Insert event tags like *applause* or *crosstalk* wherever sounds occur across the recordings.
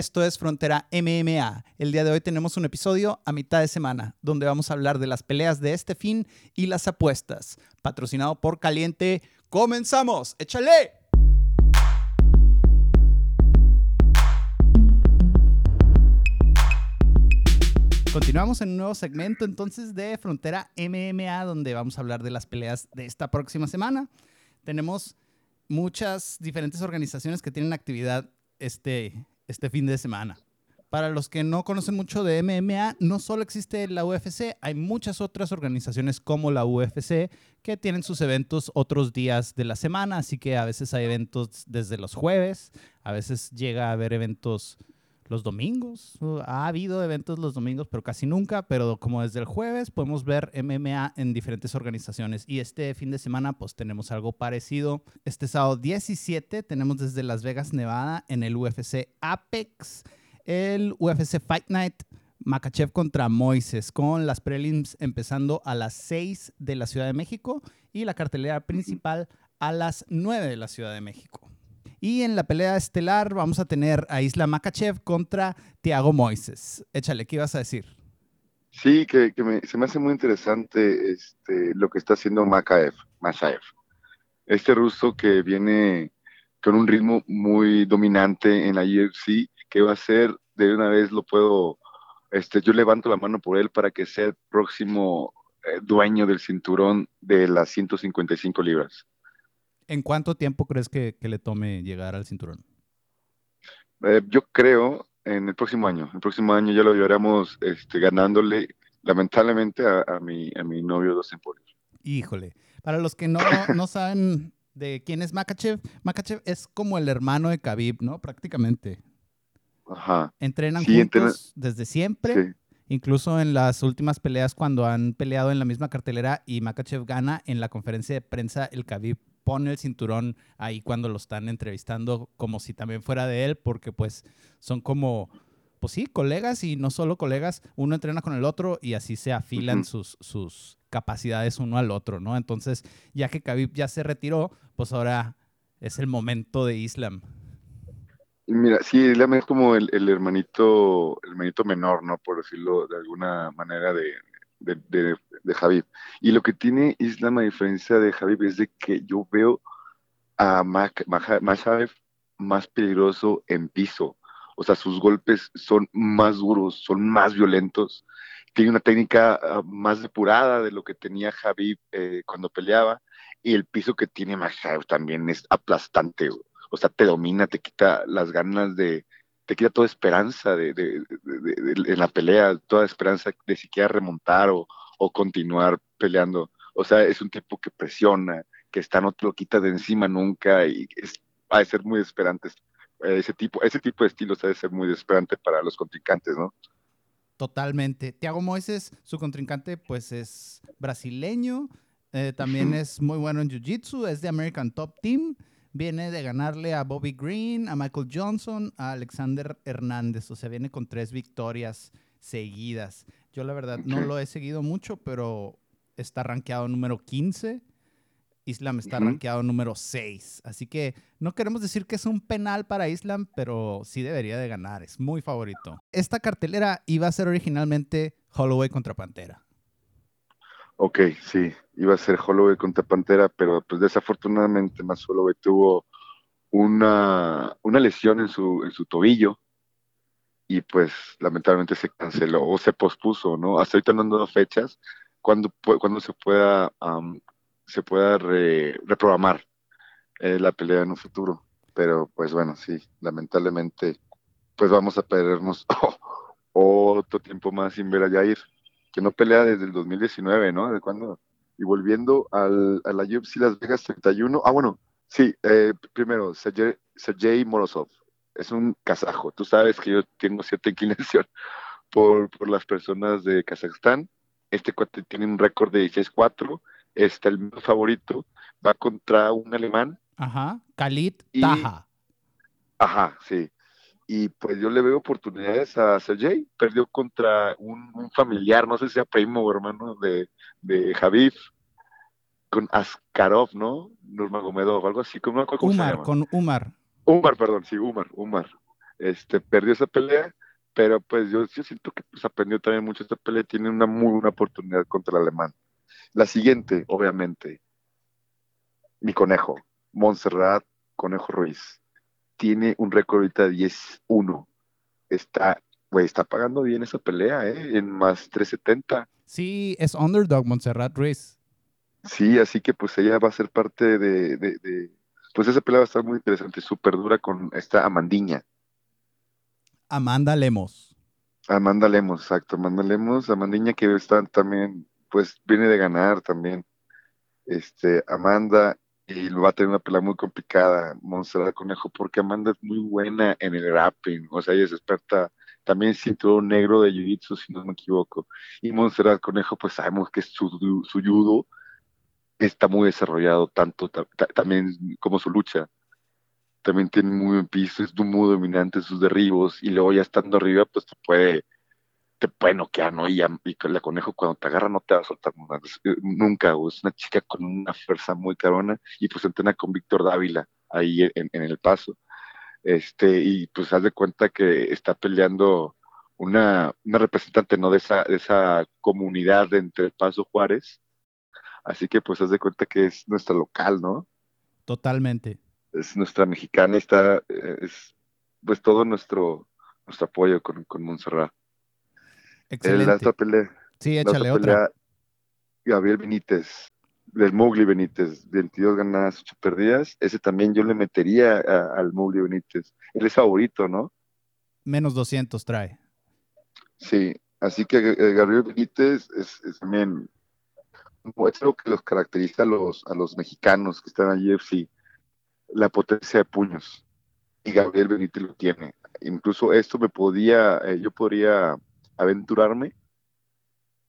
Esto es Frontera MMA. El día de hoy tenemos un episodio a mitad de semana, donde vamos a hablar de las peleas de este fin y las apuestas. Patrocinado por Caliente. ¡Comenzamos! ¡Échale! Continuamos en un nuevo segmento entonces de Frontera MMA, donde vamos a hablar de las peleas de esta próxima semana. Tenemos muchas diferentes organizaciones que tienen actividad este, este fin de semana. Para los que no conocen mucho de MMA, no solo existe la UFC, hay muchas otras organizaciones como la UFC que tienen sus eventos otros días de la semana, así que a veces hay eventos desde los jueves, a veces llega a haber eventos los domingos. Ha habido eventos los domingos, pero casi nunca. Pero como desde el jueves podemos ver MMA en diferentes organizaciones. Y este fin de semana pues tenemos algo parecido. Este sábado 17 tenemos desde Las Vegas, Nevada, en el UFC Apex, el UFC Fight Night. Makachev contra Moises, con las prelims empezando a las 6 de la Ciudad de México y la cartelera principal a las 9 de la Ciudad de México. Y en la pelea estelar vamos a tener a Isla Makachev contra Thiago Moises. Échale, ¿qué ibas a decir? Sí, que, se me hace muy interesante este, lo que está haciendo Makaev, Mashaev. Este ruso que viene con un ritmo muy dominante en la UFC, que va a ser, de una vez lo puedo, este, yo levanto la mano por él para que sea el próximo eh, dueño del cinturón de las 155 libras. ¿En cuánto tiempo crees que, le tome llegar al cinturón? Eh, yo creo en el próximo año. El próximo año ya lo llevaremos este, ganándole, lamentablemente, a, mi, a mi novio Dos Emporios. Híjole. Para los que no, *laughs* no saben de quién es Makachev, Makachev es como el hermano de Khabib, ¿no? Prácticamente. Ajá. Entrenan juntos desde siempre. Incluso en las últimas peleas, cuando han peleado en la misma cartelera y Makachev gana, en la conferencia de prensa, el Khabib pone el cinturón ahí cuando lo están entrevistando como si también fuera de él, porque pues son como, pues sí, colegas y no solo colegas, uno entrena con el otro y así se afilan sus, sus capacidades uno al otro, ¿no? Entonces, ya que Khabib ya se retiró, pues ahora es el momento de Islam. Mira, sí, Islam es como el, el hermanito, el hermanito menor, ¿no? Por decirlo de alguna manera de, de, de, de Y lo que tiene Islam a diferencia de Javib es de que yo veo a Mashaev más peligroso en piso. O sea, sus golpes son más duros, son más violentos. Tiene una técnica ah, más depurada de lo que tenía Javib eh, cuando peleaba. Y el piso que tiene Mashaev también es aplastante. O sea, te domina, te quita las ganas de, te quita toda esperanza de, en la pelea, toda esperanza de siquiera remontar o, continuar peleando. O sea, es un tipo que presiona, que está, no te lo quita de encima nunca y es, ha de ser muy desesperante. Ese tipo, ese tipo de estilos ha de ser muy desesperante para los contrincantes, ¿no? Totalmente. Tiago Moises, su contrincante, pues es brasileño, eh, también es muy bueno en Jiu-Jitsu, es de American Top Team viene de ganarle a Bobby Green, a Michael Johnson, a Alexander Hernández. O sea, viene con tres victorias seguidas. Yo la verdad no lo he seguido mucho, pero está rankeado número 15. Islam está rankeado número 6. Así que no queremos decir que es un penal para Islam, pero sí debería de ganar. Es muy favorito. Esta cartelera iba a ser originalmente Holloway contra Pantera. Ok, sí, iba a ser Holloway contra Pantera, pero pues desafortunadamente más Holloway tuvo una, una lesión en su, en su tobillo y pues lamentablemente se canceló o se pospuso, ¿no? Hasta ahorita no han dado fechas cuando, cuando se pueda, se pueda reprogramar eh, la pelea en un futuro. Pero pues bueno, sí, lamentablemente pues vamos a perdernos *laughs* otro tiempo más sin ver a Jair que no pelea desde el 2019, ¿no? ¿De cuándo? Y volviendo al, a la UFC Las Vegas 31, ah, bueno, sí, eh, primero, Sergey, Morozov, es un kazajo. Tú sabes que yo tengo cierta inclinación *laughs* por, por las personas de Kazajstán. Este cuate tiene un récord de 16-4, está el favorito, va contra un alemán. Ajá, Khalid Taha. Ajá, sí y pues yo le veo oportunidades a Sergey. Perdió contra un, familiar, no sé si sea primo o hermano de, de Javid, con Askarov, ¿no? Nurmagomedov, algo así. Umar, con Umar. Umar, perdón, sí, Umar, Umar. este, perdió esa pelea, pero pues yo, yo siento que pues, aprendió también mucho esta pelea, tiene una muy buena oportunidad contra el alemán. La siguiente, obviamente, mi conejo, Montserrat Conejo Ruiz, tiene un récord ahorita de 10-1. Está, güey, está pagando bien esa pelea, ¿eh? En más 370. Sí, es underdog Montserrat Ruiz. Sí, así que pues ella va a ser parte de, de, de pues esa pelea va a estar muy interesante, súper dura con esta Amandiña. Amanda Lemos. Amanda Lemos, exacto, Amanda Lemos, Amandiña que está también, pues viene de ganar también. Este, Amanda, y va a tener una pelea muy complicada, Montserrat Conejo, porque Amanda es muy buena en el rapping, o sea, ella es experta también cinturón negro de jiu-jitsu, si no me equivoco. Y Montserrat Conejo, pues sabemos que su, su judo está muy desarrollado, tanto también como su lucha. También tiene muy buen piso, es muy dominante sus derribos, y luego ya estando arriba, pues te puede, te puede noquear, ¿no? Y, ya, y la conejo cuando te agarra no te va a soltar nunca, es una chica con una fuerza muy carona, y pues entrena con Víctor Dávila ahí en, en el paso. Este, y pues haz de cuenta que está peleando una, una representante, ¿no? De esa, de esa comunidad entre Paso Juárez, Así que pues haz de cuenta que es nuestra local, ¿no? Totalmente. Es nuestra mexicana, está, eh, es pues todo nuestro, nuestro apoyo con, con Montserrat. Excelente. La otra pelea, sí, échale otra. Gabriel Benítez, del Mowgli Benítez, 22 ganadas, 8 perdidas. Ese también yo le metería al Mowgli Benítez. Él es favorito, ¿no? Menos 200 trae. Sí, así que eh, Gabriel Benítez es, es también es algo que los caracteriza a los, a los mexicanos que están allí, sí, la potencia de puños. Y Gabriel Benítez lo tiene. Incluso esto me podía, eh, yo podría aventurarme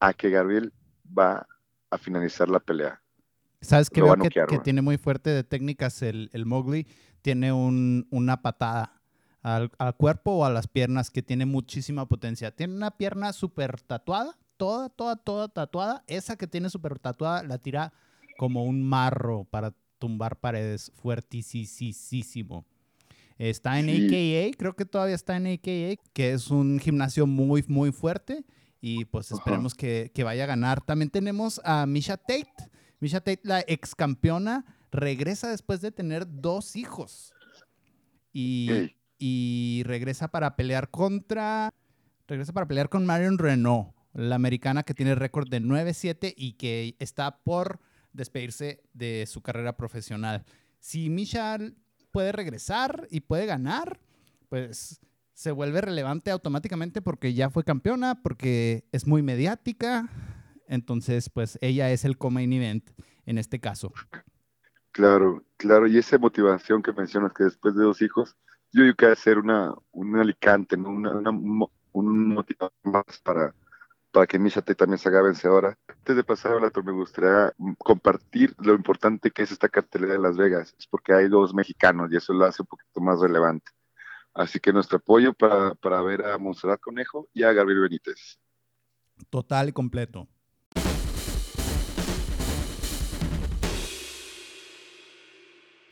a que Gabriel va a finalizar la pelea. ¿Sabes qué veo que, tiene muy fuerte de técnicas el, el Mowgli? Tiene un, una patada al, al, cuerpo o a las piernas que tiene muchísima potencia. Tiene una pierna súper tatuada toda, toda, toda tatuada. Esa que tiene súper tatuada la tira como un marro para tumbar paredes. Fuertísimo. Está en AKA, creo que todavía está en AKA, que es un gimnasio muy, muy fuerte. Y pues esperemos que, vaya a ganar. También tenemos a Misha Tate. Misha Tate, la ex campeona, regresa después de tener dos hijos. Y, y regresa para pelear contra. Regresa para pelear con Marion Renault la americana que tiene récord de 9-7 y que está por despedirse de su carrera profesional. Si Michelle puede regresar y puede ganar, pues se vuelve relevante automáticamente porque ya fue campeona, porque es muy mediática. Entonces, pues ella es el co-main event en este caso. Claro, claro. Y esa motivación que mencionas que después de dos hijos, yo creo que hacer una, un alicante, una, un motivación más para para que Misha también se haga vencedora. Antes de pasar a la me gustaría compartir lo importante que es esta cartelera de Las Vegas. Es porque hay dos mexicanos y eso lo hace un poquito más relevante. Así que nuestro apoyo para, para ver a Monserrat Conejo y a Gabriel Benítez. Total y completo.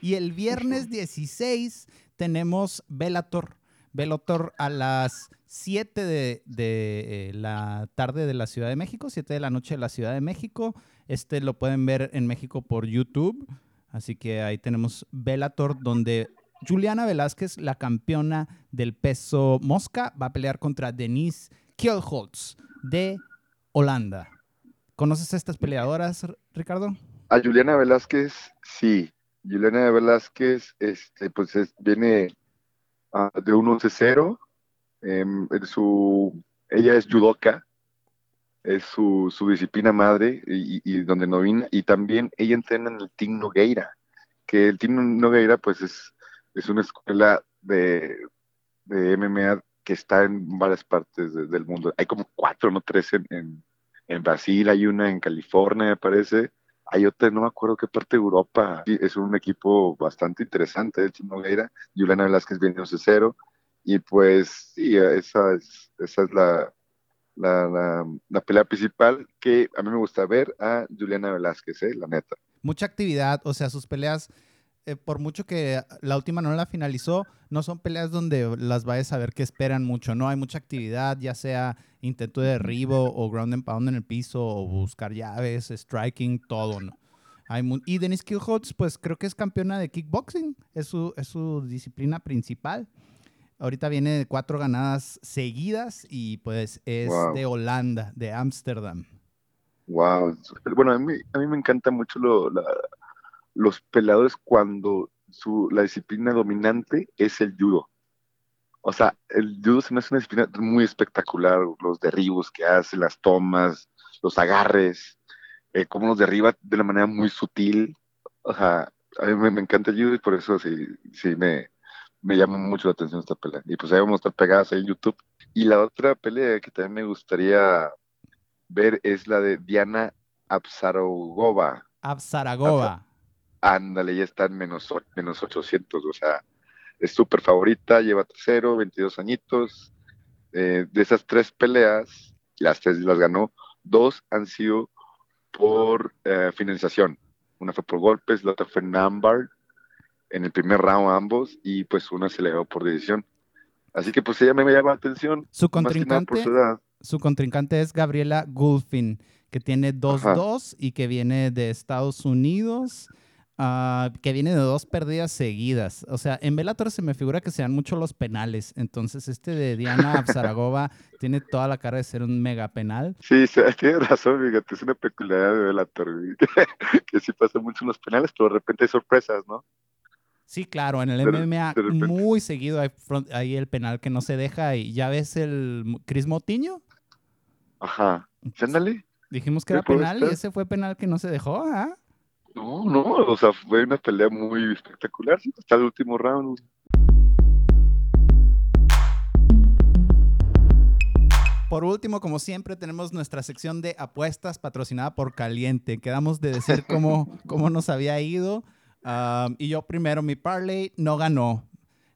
Y el viernes 16 tenemos Velator. Velator a las 7 de, eh, la tarde de la Ciudad de México, 7 de la noche de la Ciudad de México. Este lo pueden ver en México por YouTube. Así que ahí tenemos Bellator, donde Juliana Velázquez, la campeona del peso mosca, va a pelear contra Denise Kielholtz de Holanda. ¿Conoces a estas peleadoras, Ricardo? A Juliana Velázquez, sí. Juliana Velázquez este, pues viene uh, de un 11-0 Em, su, ella es judoka, es su, su disciplina madre y, donde novina, y también ella entrena en el Team Nogueira, que el Team Nogueira pues es, es una escuela de, de MMA que está en varias partes del mundo. Hay como cuatro, no tres en, en, Brasil, hay una en California, me parece. Hay otra, no me acuerdo qué parte de Europa. es un equipo bastante interesante, el Team Nogueira. Juliana Velázquez viene 11-0. Y pues sí, esa es, esa es la, la, la, pelea principal que a mí me gusta ver a Juliana Velázquez, ¿eh? la neta. Mucha actividad, o sea, sus peleas eh, por mucho que la última no la finalizó, no son peleas donde las vayas a ver que esperan mucho, ¿no? Hay mucha actividad, ya sea intento de derribo o ground and pound en el piso o buscar llaves, striking, todo, ¿no? Hay y Denise Killholtz, pues creo que es campeona de kickboxing, es su, es su disciplina principal. Ahorita viene de cuatro ganadas seguidas y pues es de Holanda, de Ámsterdam. Wow. Bueno, a mí, a mí me encanta mucho los peleadores cuando su, la disciplina dominante es el judo. O sea, el judo se me hace una disciplina muy espectacular, los derribos que hace, las tomas, los agarres, eh, cómo los derriba de una manera muy sutil. O sea, a mí me, encanta el judo y por eso sí, sí me, me llama mucho la atención esta pelea. Y pues ahí vamos a estar pegadas ahí en YouTube. Y la otra pelea que también me gustaría ver es la de Diana Absarogova. Absaragova. Ándale, ya está en menos, menos 800, o sea, es súper favorita, lleva tercero, 22 añitos. Eh, de esas tres peleas, las tres las ganó, dos han sido por eh, finalización. Una fue por golpes, la otra fue en Nambar, en el primer round ambos, y pues una se le dio por decisión. Así que pues ella me llama la atención. Su contrincante, su, contrincante es Gabriela Gulfin, que tiene 2-2 y que viene de Estados Unidos. Ah, que viene de dos pérdidas seguidas. O sea, en Bellator se me figura que sean mucho los penales. Entonces, este de Diana *laughs* Absaragova tiene toda la cara de ser un mega penal. Sí, *laughs* tiene razón, fíjate, es una peculiaridad de Bellator, *laughs* que sí pasa mucho en los penales, pero de repente hay sorpresas, ¿no? Sí, claro, en el MMA muy seguido hay, el penal que no se deja y ya ves el Chris Motiño. Ajá, ándale. Dijimos que era penal y ese fue penal que no se dejó, ¿ah? No, no, o sea, fue una pelea muy espectacular, hasta el último round. Por último, como siempre, tenemos nuestra sección de apuestas patrocinada por Caliente. Quedamos de decir cómo, *laughs* cómo nos había ido. Y yo primero, mi parlay no ganó.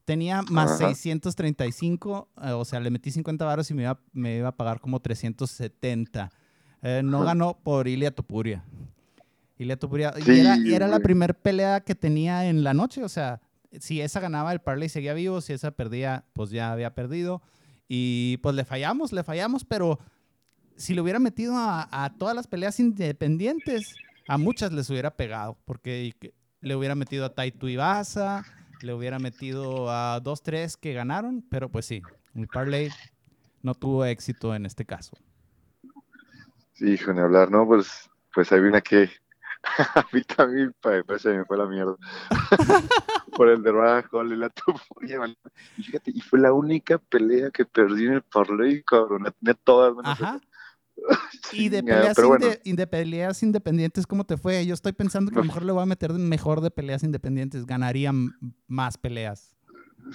Tenía más 635, eh, o sea, le metí 50 baros y me iba, me iba a pagar como 370. Eh, no ganó por Ilia Topuria. Y, le y era, la primera pelea que tenía en la noche. O sea, si esa ganaba, el parlay seguía vivo. Si esa perdía, pues ya había perdido. Y pues le fallamos, le fallamos. Pero si le hubiera metido a, todas las peleas independientes, a muchas les hubiera pegado. Porque le hubiera metido a Taito Ibasa, le hubiera metido a dos, tres que ganaron. Pero pues sí, el parlay no tuvo éxito en este caso. Sí, hijo, hablar, ¿no? Pues, pues hay una que *laughs* a mí también se me fue la mierda. *laughs* Por el de Hall y la Y fíjate, y fue la única pelea que perdí en el parlay, cabrón. La tenía todas. Ajá. *laughs* y de peleas, independientes, ¿cómo te fue? Yo estoy pensando que a lo mejor le voy a meter mejor de peleas independientes. Ganarían más peleas.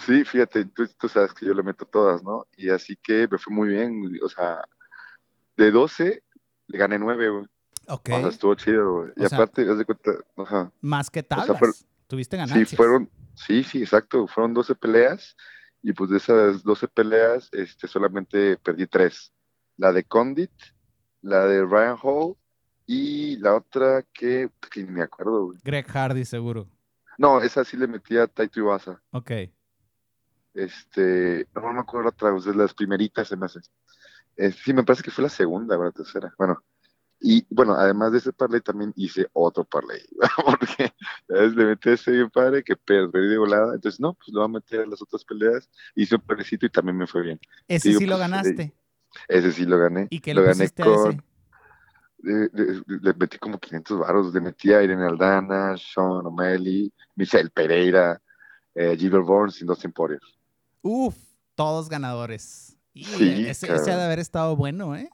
Sí, fíjate, tú, tú, sabes que yo le meto todas, ¿no? Y así que me fue muy bien. O sea, de 12 le gané 9, güey. Ok. O sea, estuvo chido, güey. Y aparte, haz de cuenta, ajá. Más que tablas. Tuviste ganancias. Sí, fueron, sí, sí, exacto. Fueron 12 peleas y pues de esas 12 peleas, este, solamente perdí tres. La de Condit, la de Ryan Hall y la otra que, que ni me acuerdo, güey. Greg Hardy, seguro. No, esa sí le metía a Taito Iwasa. Ok. Este, no me acuerdo otra, vez, las primeritas se me hace. Eh, sí, me parece que fue la segunda, la tercera. Bueno, y bueno, además de ese parlay también hice otro parlay, *laughs* porque le metí ese bien padre que perdí de volada, entonces no, pues lo voy a meter en las otras peleas, hice un parlecito y también me fue bien. Ese sí lo pues, ganaste. Ese sí lo gané. ¿Y qué lo gané con, le metí como 500 baros, le metí a Irene Aldana, Sean O'Malley, Michelle Pereira, eh, Gilbert Bourne, sin dos emporios. Uf, todos ganadores. Y sí, ese, ese ha de haber estado bueno, ¿eh?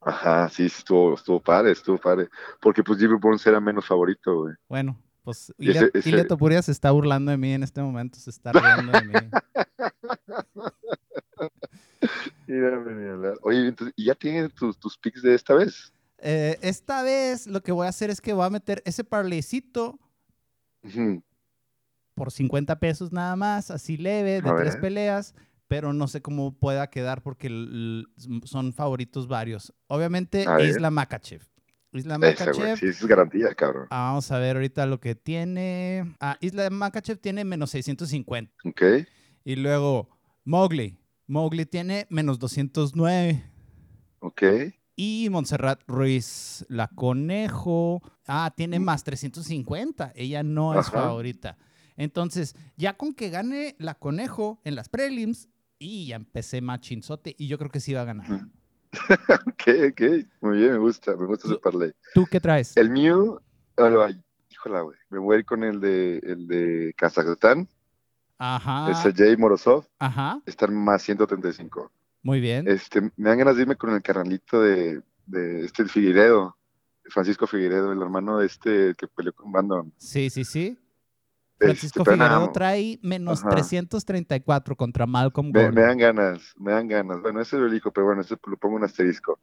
Ajá, sí, estuvo, estuvo padre, estuvo padre. Porque pues Jimmy Burns era menos favorito, güey. Bueno, pues Ilya, Topuria se está burlando de mí en este momento, se está riendo de mí. *laughs* Oye, entonces, ¿y ya tienes tus, tus picks de esta vez? Eh, esta vez lo que voy a hacer es que voy a meter ese parleycito por 50 pesos nada más, así leve, de tres peleas pero no sé cómo pueda quedar porque son favoritos varios. Obviamente, Isla Makachev. Islam Ese, güey. Makachev. Sí, eso es garantía, cabrón. Ah, Vamos a ver ahorita lo que tiene. Ah, Islam Makachev tiene menos 650. Ok. Y luego Mowgli. Mowgli tiene menos 209. Ok. Y Montserrat Ruiz, la conejo. Ah, tiene más 350. Ella no es favorita. Entonces, ya con que gane la conejo en las prelims, y ya empecé machinzote. Y yo creo que sí va a ganar. Ujú. *laughs* ok, ok. Muy bien, me gusta. Me gusta ese parlay. ¿Tú qué traes? El mío, híjola, güey. Me voy a ir con el de, el de Kazajstán, Ajá. el Sergey Morozov. Ajá. Están más 135. Muy bien. Este, me dan ganas de irme con el carnalito de, de este Figueiredo, Francisco Figueiredo, el hermano de este que peleó con Brandon. Sí, sí, sí. Este, Francisco pero Figueredo no, trae menos Ajá. 334 contra Malcolm me, Gordon. me dan ganas, me dan ganas. Bueno, ese lo elijo, pero bueno, ese lo pongo un asterisco.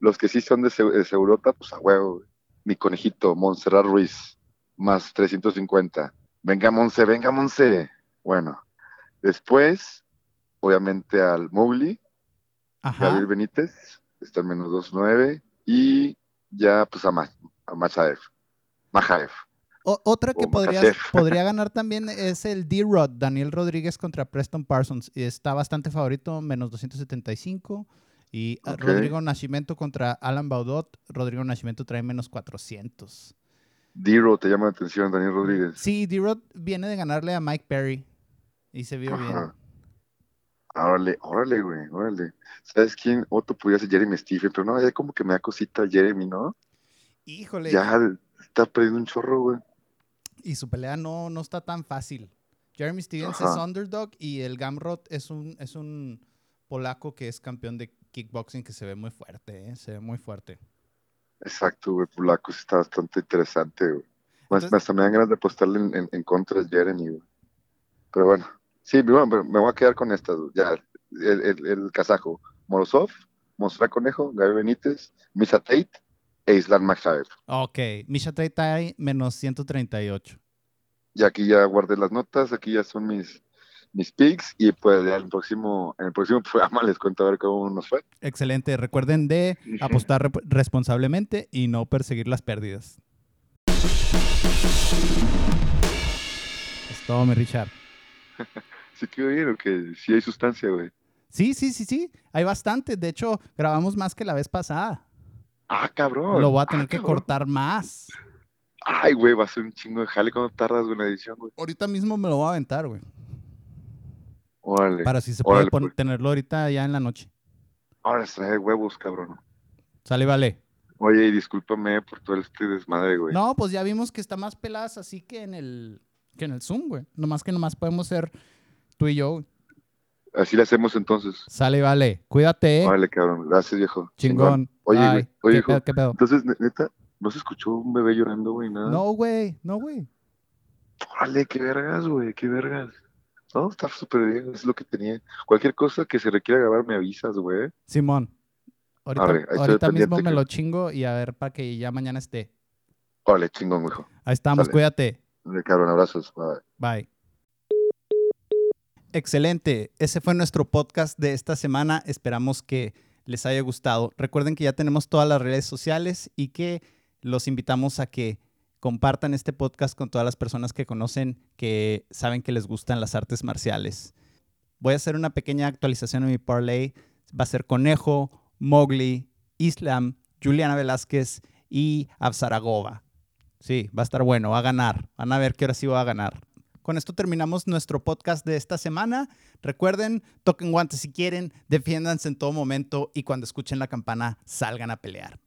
Los que sí son de, de pues a huevo. Mi conejito, Montserrat Ruiz, más 350. Venga, Monse, venga, Monse. Bueno, después, obviamente al Mowgli. Gabriel Benítez, está en menos 2.9. Y ya, pues a, Ma- a Machaev. Machaev. O- otra que *laughs* podría, ganar también es el D-Rod, Daniel Rodríguez contra Preston Parsons. Y Está bastante favorito, menos 275. Y ah, Ok. Rodrigo Nascimento contra Alan Baudot. Rodrigo Nascimento trae menos 400. Diro, te llama la atención, Daniel Rodríguez. Sí, D-Rod viene de ganarle a Mike Perry. Y se vio bien. Órale, órale, güey, órale. ¿Sabes quién? Otro podría ser Jeremy Stephen, pero no, ya como que me da cosita Jeremy, ¿no? Híjole. Ya está perdiendo un chorro, güey. Y su pelea no, no está tan fácil. Jeremy Stevens Ajá. es underdog y el Gamrot es un, es un polaco que es campeón de kickboxing que se ve muy fuerte, ¿eh? se ve muy fuerte. Exacto, güey, Polaco está bastante interesante, güey. Más, Entonces- hasta me dan ganas de apostarle en, en- en contra de Jeremy, güey. Pero bueno, sí, bueno, pero me voy a quedar con estas. Ya, el, el, el kazajo, Morozov, Mostra Conejo, Gaby Benítez, Misa Tate e Islam Makhaev. Ok, Misha Tate trae menos 138. Y aquí ya guardé las notas, aquí ya son mis, mis picks y pues ya en el próximo, en el próximo *laughs* programa les cuento a ver cómo nos fue. Excelente. Recuerden de apostar responsablemente y no perseguir las pérdidas. Es todo, mi Richard. *laughs* ¿Sí quedó bien o que sí hay sustancia, güey? Sí, sí, sí, sí. Hay bastante. De hecho, grabamos más que la vez pasada. Ah, cabrón. Lo voy a Ah, tener que cabrón. cortar más. Ay, güey, va a ser un chingo de jale cuando tardas en edición, güey. Ahorita mismo me lo voy a aventar, güey. Órale. Para si se puede Órale, pues. tenerlo ahorita ya en la noche. Ahora trae huevos, cabrón. Sale, vale. Oye, y discúlpame por todo este desmadre, güey. No, pues ya vimos que está más peladas así que en el, que en el Zoom, güey. Nomás que nomás podemos ser tú y yo. Así le hacemos entonces. Sale, vale. Cuídate, eh. Órale, cabrón. Gracias, viejo. Chingón. Oye, güey, oye, ¿Qué hijo. pedo, qué pedo? Entonces, ne- neta, ¿no se escuchó un bebé llorando, güey? Nada. No, güey. No, güey. Órale, qué vergas, güey, qué vergas. No, está súper bien, es lo que tenía. Cualquier cosa que se requiera grabar, me avisas, güey. Simón. Ahorita, mismo me que- lo chingo y a ver para que ya mañana esté. Órale, chingón, hijo. Ahí estamos, Sale. cuídate. Cabrón, abrazos. Bye. Bye. Excelente. Ese fue nuestro podcast de esta semana. Esperamos que les haya gustado. Recuerden que ya tenemos todas las redes sociales y que los invitamos a que compartan este podcast con todas las personas que conocen que saben que les gustan las artes marciales. Voy a hacer una pequeña actualización en mi parlay. Va a ser Conejo, Mowgli, Islam, Juliana Velázquez y Absaragova. Sí, va a estar bueno, va a ganar. Van a ver que ahora sí va a ganar. Con esto terminamos nuestro podcast de esta semana. Recuerden, toquen guantes si quieren, defiéndanse en todo momento y cuando escuchen la campana, salgan a pelear.